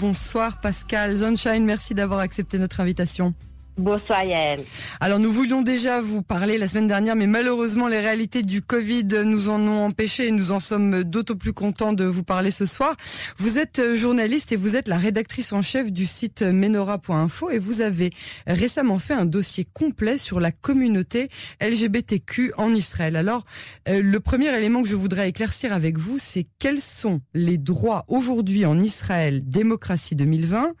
bonsoir Pascal. Sunshine, merci d'avoir accepté notre invitation. Bonsoir Yael. Alors nous voulions déjà vous parler la semaine dernière, mais malheureusement les réalités du Covid nous en ont empêché et nous en sommes d'autant plus contents de vous parler ce soir. Vous êtes journaliste et vous êtes la rédactrice en chef du site menora.info et vous avez récemment fait un dossier complet sur la communauté LGBTQ en Israël. Alors euh, le premier élément que je voudrais éclaircir avec vous, c'est quels sont les droits aujourd'hui en Israël, démocratie 2020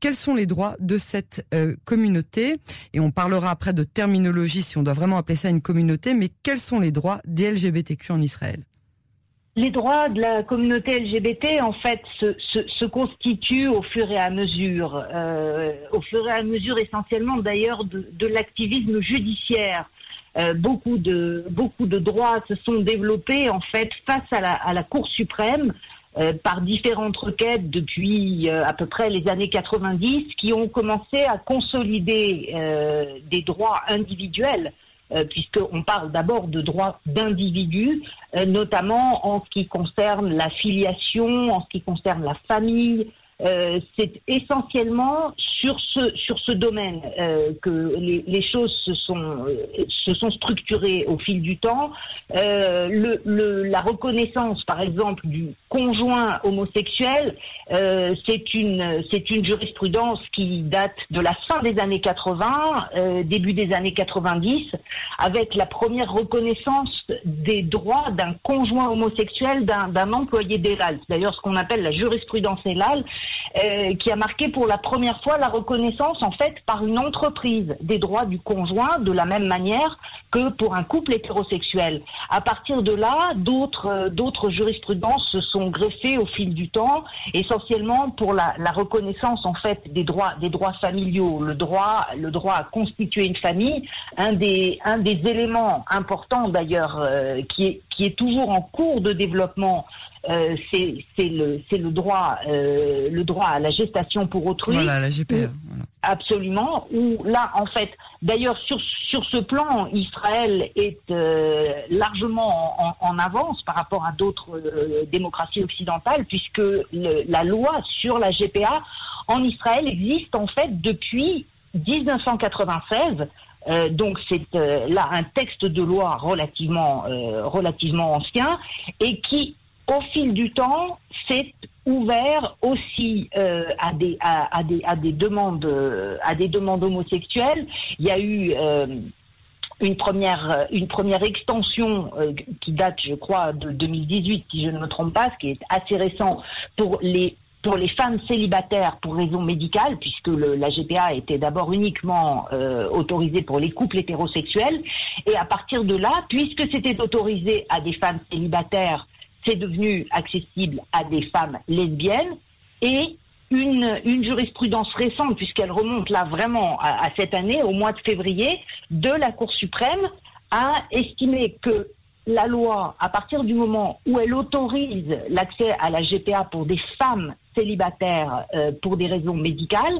quels sont les droits de cette euh, Et on parlera après de terminologie si on doit vraiment appeler ça une communauté, mais quels sont les droits des LGBTQ en Israël? Les droits de la communauté LGBT, en fait, se, constituent au fur et à mesure, euh, au fur et à mesure essentiellement d'ailleurs de, l'activisme judiciaire. Euh, beaucoup de beaucoup de droits se sont développés en fait face à la Cour suprême euh, par différentes requêtes depuis euh, à peu près les années 90 qui ont commencé à consolider euh, des droits individuels puisqu'on parle d'abord de droits d'individus, notamment en ce qui concerne la filiation, en ce qui concerne la famille, euh, c'est essentiellement sur ce sur ce domaine euh, que les, les, choses se sont euh, se sont structurées au fil du temps. Le, le, la reconnaissance, par exemple, du conjoint homosexuel, c'est une une jurisprudence qui date de la fin des années 80, début des années 90, avec la première reconnaissance des droits d'un conjoint homosexuel d'un employé d'ELAL. D'ailleurs, ce qu'on appelle la jurisprudence ELAL, euh, qui a marqué pour la première fois la reconnaissance en fait par une entreprise des droits du conjoint de la même manière que pour un couple hétérosexuel. À partir de là, euh, d'autres jurisprudences se sont greffées au fil du temps, essentiellement pour la, reconnaissance en fait des droits des droits familiaux, le droit le droit à constituer une famille, un des un des éléments importants d'ailleurs euh, qui est qui est toujours en cours de développement euh, c'est le, le, droit, euh, le droit à la gestation pour autrui. Voilà, la GPA. Absolument. Où là, en fait, d'ailleurs, sur, sur ce plan, Israël est euh, largement en, avance par rapport à d'autres euh, démocraties occidentales, puisque le, la loi sur la GPA en Israël existe en fait depuis 1996. Euh, donc c'est là un texte de loi relativement relativement ancien et qui au fil du temps, c'est ouvert aussi euh, à, des, demandes, homosexuelles. Il y a eu euh, une, première, une première extension euh, qui date, je crois, de 2018, si je ne me trompe pas, ce qui est assez récent pour les femmes célibataires pour raison médicale, puisque la GPA était d'abord uniquement euh, autorisée pour les couples hétérosexuels, et à partir de là, puisque c'était autorisé à des femmes célibataires c'est devenu accessible à des femmes lesbiennes et une, jurisprudence récente, puisqu'elle remonte là vraiment à, à, cette année, au mois de février, de la Cour suprême, a estimé que la loi, à partir du moment où elle autorise l'accès à la GPA pour des femmes célibataires euh, pour des raisons médicales,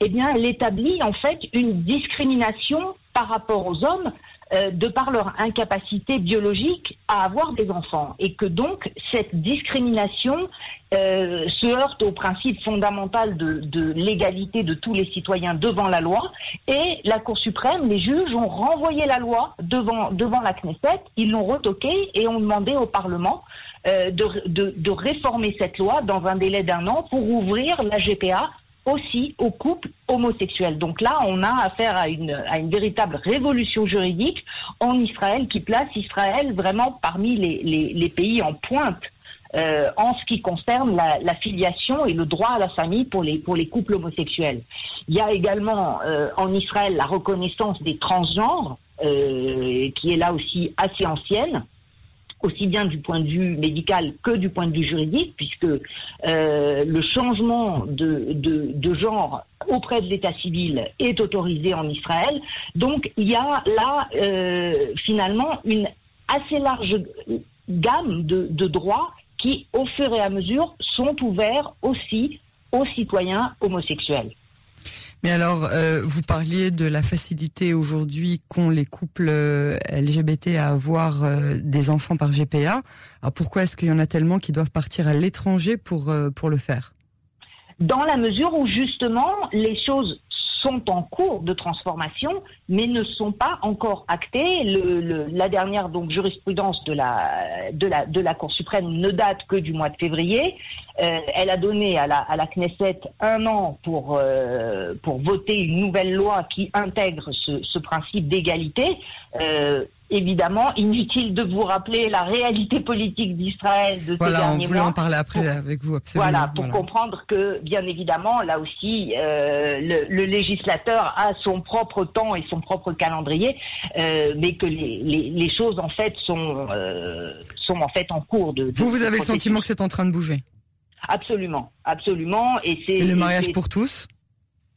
eh bien, elle établit en fait une discrimination par rapport aux hommes euh, de par leur incapacité biologique à avoir des enfants. Et que donc cette discrimination euh, se heurte au principe fondamental de, de l'égalité de tous les citoyens devant la loi. Et la Cour suprême, les juges ont renvoyé la loi devant, devant la Knesset, ils l'ont retoquée et ont demandé au Parlement euh, de, de, de réformer cette loi dans un délai d'un an pour ouvrir la GPA aussi aux couples homosexuels. Donc là, on a affaire à une, à une véritable révolution juridique en Israël qui place Israël vraiment parmi les, les, les pays en pointe euh, en ce qui concerne la, la, filiation et le droit à la famille pour les, pour les couples homosexuels. Il y a également euh, en Israël la reconnaissance des transgenres, euh, qui est là aussi assez ancienne aussi bien du point de vue médical que du point de vue juridique, puisque euh, le changement de, genre auprès de l'état civil est autorisé en Israël. Donc il y a là euh, finalement une assez large gamme de droits qui, au fur et à mesure, sont ouverts aussi aux citoyens homosexuels. Mais alors, euh, vous parliez de la facilité aujourd'hui qu'ont les couples euh, LGBT à avoir euh, des enfants par GPA. Alors pourquoi est-ce qu'il y en a tellement qui doivent partir à l'étranger pour, le faire? Dans la mesure où justement les choses sont en cours de transformation, mais ne sont pas encore actées. La dernière donc jurisprudence de la Cour suprême ne date que du mois de février. Euh, elle a donné à la, à la Knesset un an pour, euh, pour voter une nouvelle loi qui intègre ce, ce principe d'égalité. Euh, évidemment, inutile de vous rappeler la réalité politique d'Israël de voilà, ces derniers on voulait en parler après avec vous, absolument. Voilà, pour comprendre que, bien évidemment, là aussi, euh, le, le, législateur a son propre temps et son propre calendrier, euh, mais que les, les, les, choses, en fait, sont, euh, sont en fait en cours de... de vous, vous avez le sentiment que c'est en train de bouger Absolument, absolument. Et, c'est, et le mariage pour tous?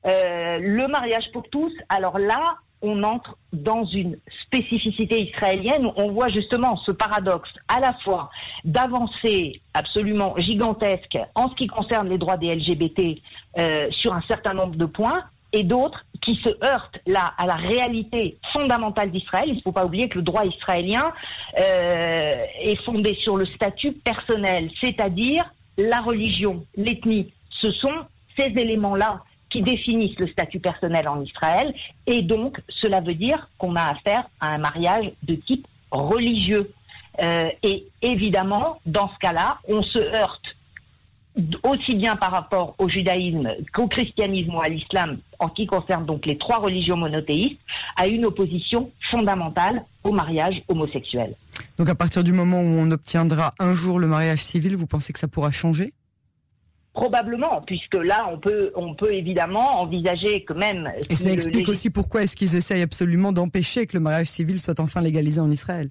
Euh, Le mariage pour tous, alors là, on entre dans une spécificité israélienne où on voit justement ce paradoxe à la fois d'avancées absolument gigantesques en ce qui concerne les droits des LGBT euh, sur un certain nombre de points et d'autres qui se heurtent là à la réalité fondamentale d'Israël. Il ne faut pas oublier que le droit israélien euh, est fondé sur le statut personnel, c'est-à-dire la religion, l'ethnie. Ce sont ces éléments-là qui définissent le statut personnel en Israël. Et donc, cela veut dire qu'on a affaire à un mariage de type religieux. Euh, et évidemment, dans ce cas-là, on se heurte aussi bien par rapport au judaïsme qu'au christianisme ou à l'islam, en ce qui concerne donc les trois religions monothéistes, à une opposition fondamentale au mariage homosexuel. Donc à partir du moment où on obtiendra un jour le mariage civil, vous pensez que ça pourra changer? Probablement, puisque là, on peut, on peut évidemment envisager que même. Et ça explique aussi pourquoi est-ce qu'ils essayent absolument d'empêcher que le mariage civil soit enfin légalisé en Israël.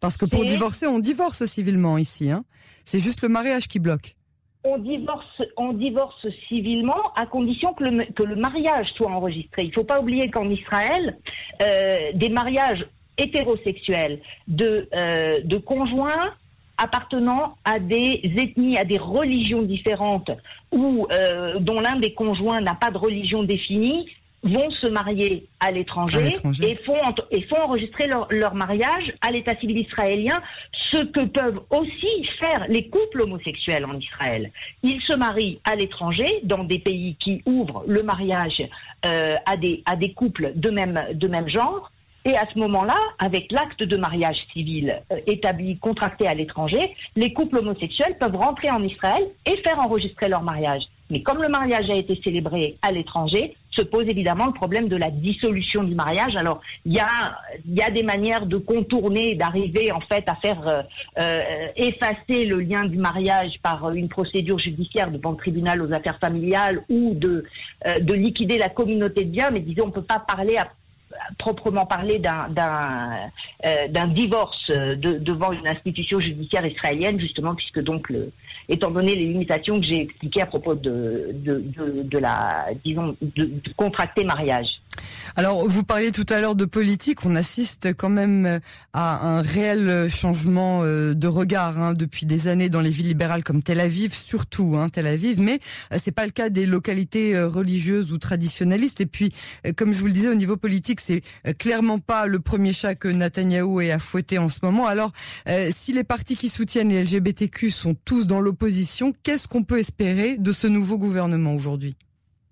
Parce que pour divorcer, on divorce civilement ici. Hein. C'est juste le mariage qui bloque. On divorce, on divorce civilement à condition que le, que le mariage soit enregistré. Il ne faut pas oublier qu'en Israël, euh, des mariages hétérosexuels de, euh, de conjoints appartenant à des ethnies, à des religions différentes, ou euh, dont l'un des conjoints n'a pas de religion définie, vont se marier à l'étranger et font, et font enregistrer leur, leur mariage à l'état civil israélien, ce que peuvent aussi faire les couples homosexuels en Israël. Ils se marient à l'étranger, dans des pays qui ouvrent le mariage euh, à, des, à des couples de même, de même genre, et à ce moment-là, avec l'acte de mariage civil euh, établi, contracté à l'étranger, les couples homosexuels peuvent rentrer en Israël et faire enregistrer leur mariage. Mais comme le mariage a été célébré à l'étranger, se pose évidemment le problème de la dissolution du mariage. Alors, il y a, y a des manières de contourner, d'arriver en fait à faire euh, euh, effacer le lien du mariage par une procédure judiciaire devant le tribunal aux affaires familiales ou de, euh, de liquider la communauté de biens. Mais disons, on ne peut pas parler à proprement parler d'un euh, divorce de, devant une institution judiciaire israélienne, justement, puisque donc, le, étant donné les limitations que j'ai expliquées à propos de, de, de, de la, disons, de, contracter mariage. Alors, vous parliez tout à l'heure de politique. On assiste quand même à un réel changement euh, de regard hein, depuis des années dans les villes libérales comme Tel Aviv, surtout hein, Tel Aviv. Mais euh, c'est pas le cas des localités euh, religieuses ou traditionnalistes. Et puis, comme je vous le disais, au niveau politique, c'est clairement pas le premier chat que Netanyahou est à fouetter en ce moment. Alors, si les partis qui soutiennent les LGBTQ sont tous dans l'opposition, qu'est-ce qu'on peut espérer de ce nouveau gouvernement aujourd'hui?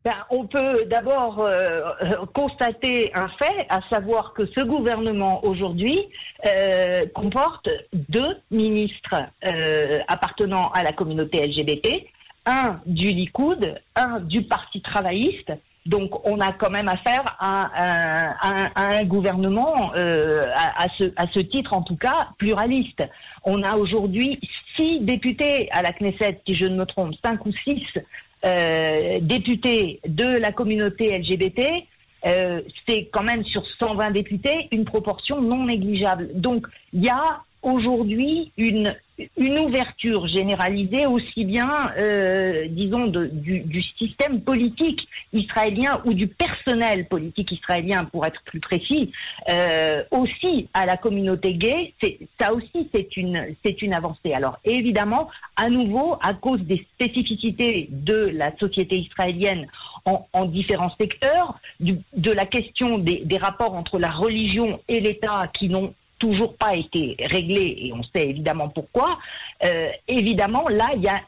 Ben, on peut d'abord euh, constater un fait, à savoir que ce gouvernement aujourd'hui euh, comporte deux ministres euh, appartenant à la communauté LGBT, un du Likoud, un du Parti travailliste. Donc on a quand même affaire à, un gouvernement, euh, à, ce, à ce titre en tout cas, pluraliste. On a aujourd'hui six députés à la Knesset, si je ne me trompe, cinq ou six euh, députés de la communauté LGBT, euh, c'est quand même sur 120 députés une proportion non négligeable. Donc il y a aujourd'hui une, une ouverture généralisée aussi bien, euh, disons, du, du, système politique israélien ou du personnel politique israélien, pour être plus précis, euh, aussi à la communauté gay. Ça aussi, c'est une, c'est une avancée. Alors évidemment, à nouveau, à cause des spécificités de la société israélienne en, en, différents secteurs, du, de la question des, des, rapports entre la religion et l'État qui n'ont toujours pas été réglé, et on sait évidemment pourquoi, euh, évidemment, là, il y a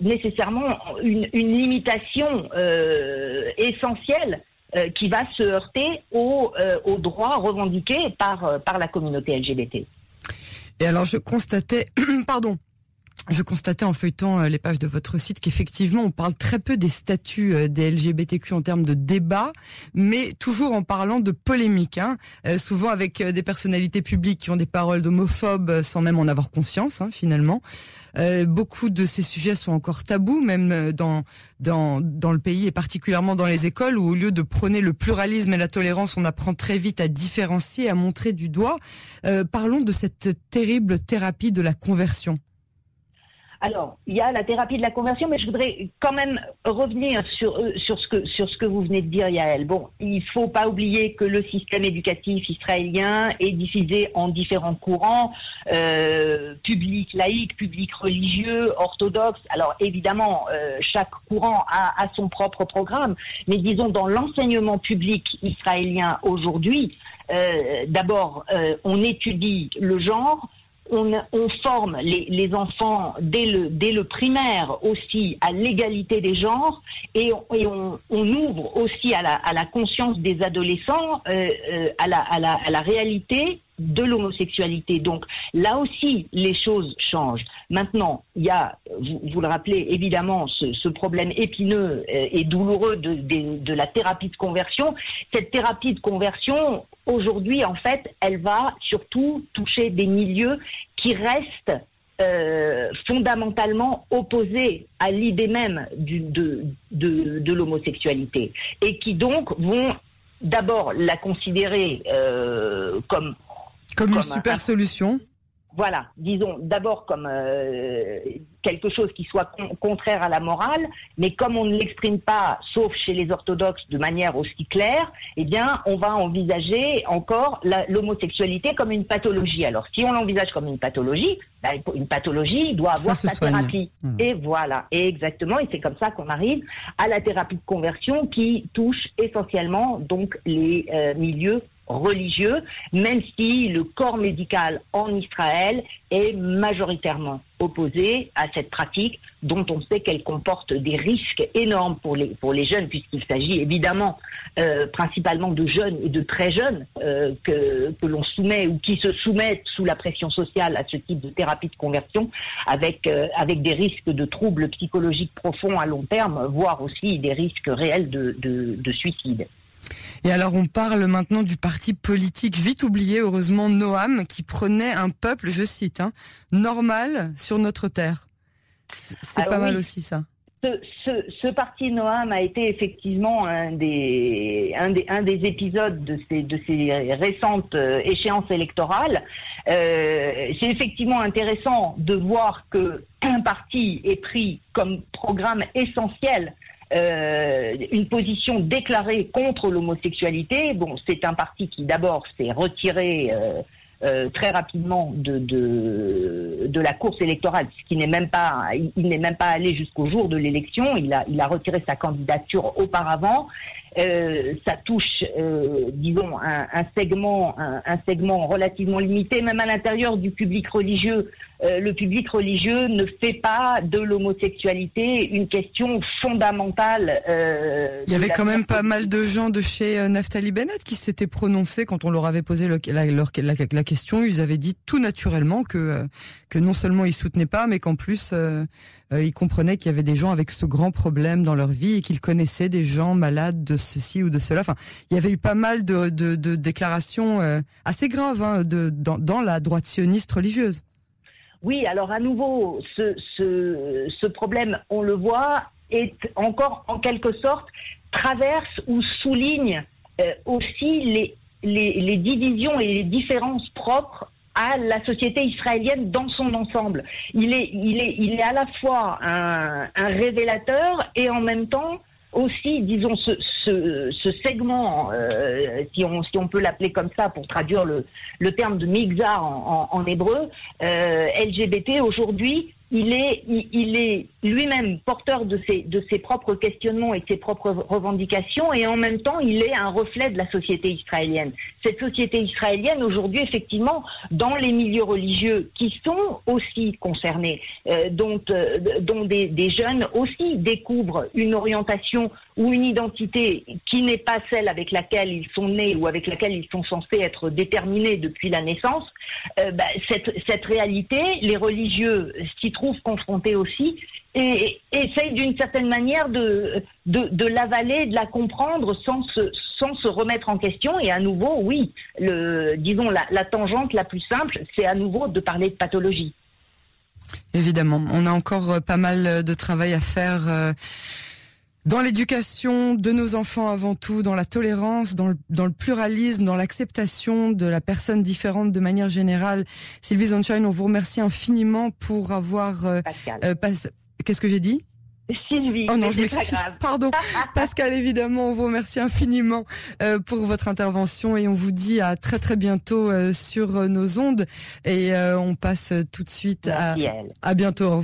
nécessairement une, limitation euh, essentielle euh, qui va se heurter aux, aux droits revendiqués par, par la communauté LGBT. Et alors, je constatais, pardon, je constatais en feuilletant euh, les pages de votre site qu'effectivement on parle très peu des statuts euh, des LGBTQ en termes de débat, mais toujours en parlant de polémique, hein. Euh, souvent avec des personnalités publiques qui ont des paroles d'homophobes sans même en avoir conscience hein, finalement. beaucoup de ces sujets sont encore tabous, même dans, dans, dans le pays et particulièrement dans les écoles où au lieu de prôner le pluralisme et la tolérance, on apprend très vite à différencier, à montrer du doigt. parlons de cette terrible thérapie de la conversion. Alors, il y a la thérapie de la conversion, mais je voudrais quand même revenir sur, euh, sur, ce, que, sur ce que vous venez de dire, Yael. Bon, il faut pas oublier que le système éducatif israélien est divisé en différents courants, euh, public laïque, public religieux, orthodoxe. Alors, évidemment, euh, chaque courant a, a, son propre programme, mais disons, dans l'enseignement public israélien aujourd'hui, euh, d'abord, euh, on étudie le genre, on, forme les, enfants dès le, dès le primaire aussi à l'égalité des genres et, on, ouvre aussi à la, à la conscience des adolescents euh, euh, à, la, à, la, à la réalité de l'homosexualité. Donc là aussi, les choses changent. Maintenant, il y a, vous, le rappelez évidemment, ce, problème épineux et douloureux de, la thérapie de conversion. Cette thérapie de conversion, aujourd'hui, en fait, elle va surtout toucher des milieux qui restent euh, fondamentalement opposés à l'idée même de l'homosexualité et qui donc vont d'abord la considérer euh, comme comme, une super solution voilà, disons d'abord comme euh, quelque chose qui soit contraire à la morale, mais comme on ne l'exprime pas, sauf chez les orthodoxes, de manière aussi claire, eh bien, on va envisager encore l'homosexualité comme une pathologie. Alors, si on l'envisage comme une pathologie, bah, une pathologie doit avoir sa thérapie. Mmh. Et voilà, et exactement, et c'est comme ça qu'on arrive à la thérapie de conversion qui touche essentiellement donc les euh, milieux religieux, même si le corps médical en Israël est majoritairement opposé à cette pratique dont on sait qu'elle comporte des risques énormes pour les, jeunes, puisqu'il s'agit évidemment euh, principalement de jeunes et de très jeunes euh, que, que l'on soumet ou qui se soumettent sous la pression sociale à ce type de thérapie de conversion, avec, euh, avec des risques de troubles psychologiques profonds à long terme, voire aussi des risques réels de, de suicide. Et alors on parle maintenant du parti politique vite oublié, heureusement Noam, qui prenait un peuple, je cite, hein, normal sur notre terre. C'est pas mal aussi ça. Ce, parti Noam a été effectivement un des, un des, un des épisodes de ces, de ces récentes euh, échéances électorales. Euh, c'est effectivement intéressant de voir que un parti est pris comme programme essentiel euh, une position déclarée contre l'homosexualité. Bon, c'est un parti qui d'abord s'est retiré euh, euh, très rapidement de, la course électorale, ce qui n'est même pas, il, n'est même pas allé jusqu'au jour de l'élection. Il a retiré sa candidature auparavant. Euh, ça touche, euh, disons, un, un segment, un, un, segment relativement limité, même à l'intérieur du public religieux. Euh, le public religieux ne fait pas de l'homosexualité une question fondamentale. Il y avait quand même pas mal de gens de chez Naftali Bennett qui s'étaient prononcés quand on leur avait posé le, la, la, la, question. Ils avaient dit tout naturellement que que non seulement ils soutenaient pas, mais qu'en plus ils comprenaient qu'il y avait des gens avec ce grand problème dans leur vie et qu'ils connaissaient des gens malades de ceci ou de cela. Enfin, il y avait eu pas mal de, déclarations assez graves hein, dans, la droite sioniste religieuse. Oui, alors à nouveau, ce, problème, on le voit, est encore en quelque sorte traverse ou souligne euh, aussi les, divisions et les différences propres à la société israélienne dans son ensemble. Il est, il est, il est à la fois un révélateur et en même temps aussi, disons, ce, ce, ce segment, euh, si, on, si on peut l'appeler comme ça pour traduire le, le terme de migzar en, en, en hébreu, euh, LGBT aujourd'hui il est, lui-même porteur de ses, propres questionnements et de ses propres revendications, et en même temps, il est un reflet de la société israélienne. Cette société israélienne, aujourd'hui, effectivement, dans les milieux religieux qui sont aussi concernés, euh, dont, euh, des jeunes aussi découvrent une orientation ou une identité qui n'est pas celle avec laquelle ils sont nés ou avec laquelle ils sont censés être déterminés depuis la naissance, euh, bah, cette, cette réalité, les religieux s'y trouvent confrontés aussi et, essayent d'une certaine manière de, de, l'avaler, de la comprendre sans se, sans se remettre en question. Et à nouveau, oui, le, disons la, la tangente la plus simple, c'est à nouveau de parler de pathologie. Évidemment, on a encore pas mal de travail à faire. Euh dans l'éducation de nos enfants avant tout, dans la tolérance, dans le, dans le pluralisme, dans l'acceptation de la personne différente de manière générale. Sylvie Sunshine, on vous remercie infiniment pour avoir... Euh, euh, Qu'est-ce que j'ai dit? Sylvie. Oh non, je m'excuse. Pardon. Pascal, évidemment, on vous remercie infiniment euh, pour votre intervention et on vous dit à très très bientôt euh, sur nos ondes et euh, on passe tout de suite à, à bientôt.